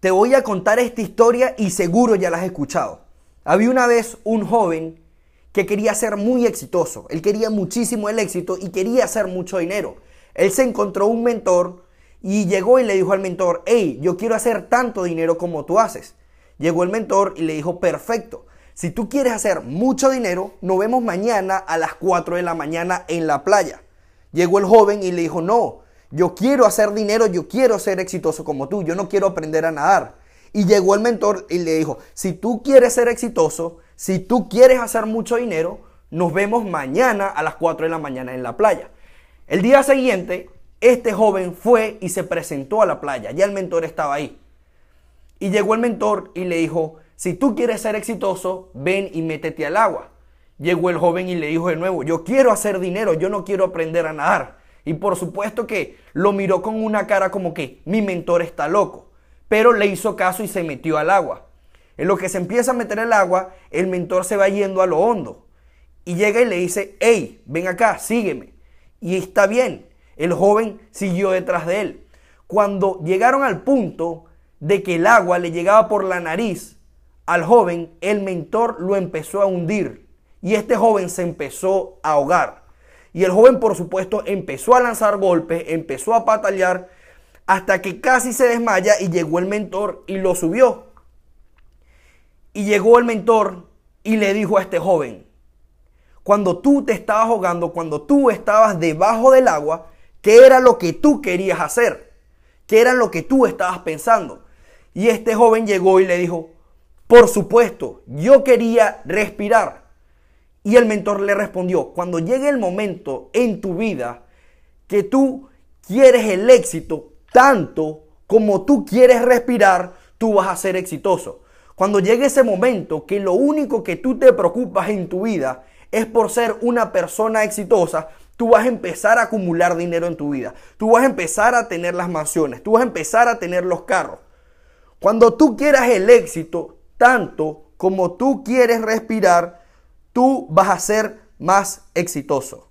Te voy a contar esta historia y seguro ya la has escuchado. Había una vez un joven que quería ser muy exitoso. Él quería muchísimo el éxito y quería hacer mucho dinero. Él se encontró un mentor y llegó y le dijo al mentor, hey, yo quiero hacer tanto dinero como tú haces. Llegó el mentor y le dijo, perfecto, si tú quieres hacer mucho dinero, nos vemos mañana a las 4 de la mañana en la playa. Llegó el joven y le dijo, no, yo quiero hacer dinero, yo quiero ser exitoso como tú, yo no quiero aprender a nadar. Y llegó el mentor y le dijo, si tú quieres ser exitoso, si tú quieres hacer mucho dinero, nos vemos mañana a las 4 de la mañana en la playa. El día siguiente, este joven fue y se presentó a la playa, ya el mentor estaba ahí. Y llegó el mentor y le dijo, si tú quieres ser exitoso, ven y métete al agua. Llegó el joven y le dijo de nuevo, yo quiero hacer dinero, yo no quiero aprender a nadar. Y por supuesto que lo miró con una cara como que mi mentor está loco. Pero le hizo caso y se metió al agua. En lo que se empieza a meter el agua, el mentor se va yendo a lo hondo. Y llega y le dice, hey, ven acá, sígueme. Y está bien. El joven siguió detrás de él. Cuando llegaron al punto de que el agua le llegaba por la nariz al joven, el mentor lo empezó a hundir. Y este joven se empezó a ahogar. Y el joven, por supuesto, empezó a lanzar golpes, empezó a patalear, hasta que casi se desmaya y llegó el mentor y lo subió. Y llegó el mentor y le dijo a este joven, cuando tú te estabas ahogando, cuando tú estabas debajo del agua, ¿qué era lo que tú querías hacer? ¿Qué era lo que tú estabas pensando? Y este joven llegó y le dijo, por supuesto, yo quería respirar. Y el mentor le respondió, cuando llegue el momento en tu vida que tú quieres el éxito tanto como tú quieres respirar, tú vas a ser exitoso. Cuando llegue ese momento que lo único que tú te preocupas en tu vida es por ser una persona exitosa, tú vas a empezar a acumular dinero en tu vida. Tú vas a empezar a tener las mansiones, tú vas a empezar a tener los carros. Cuando tú quieras el éxito tanto como tú quieres respirar, tú vas a ser más exitoso.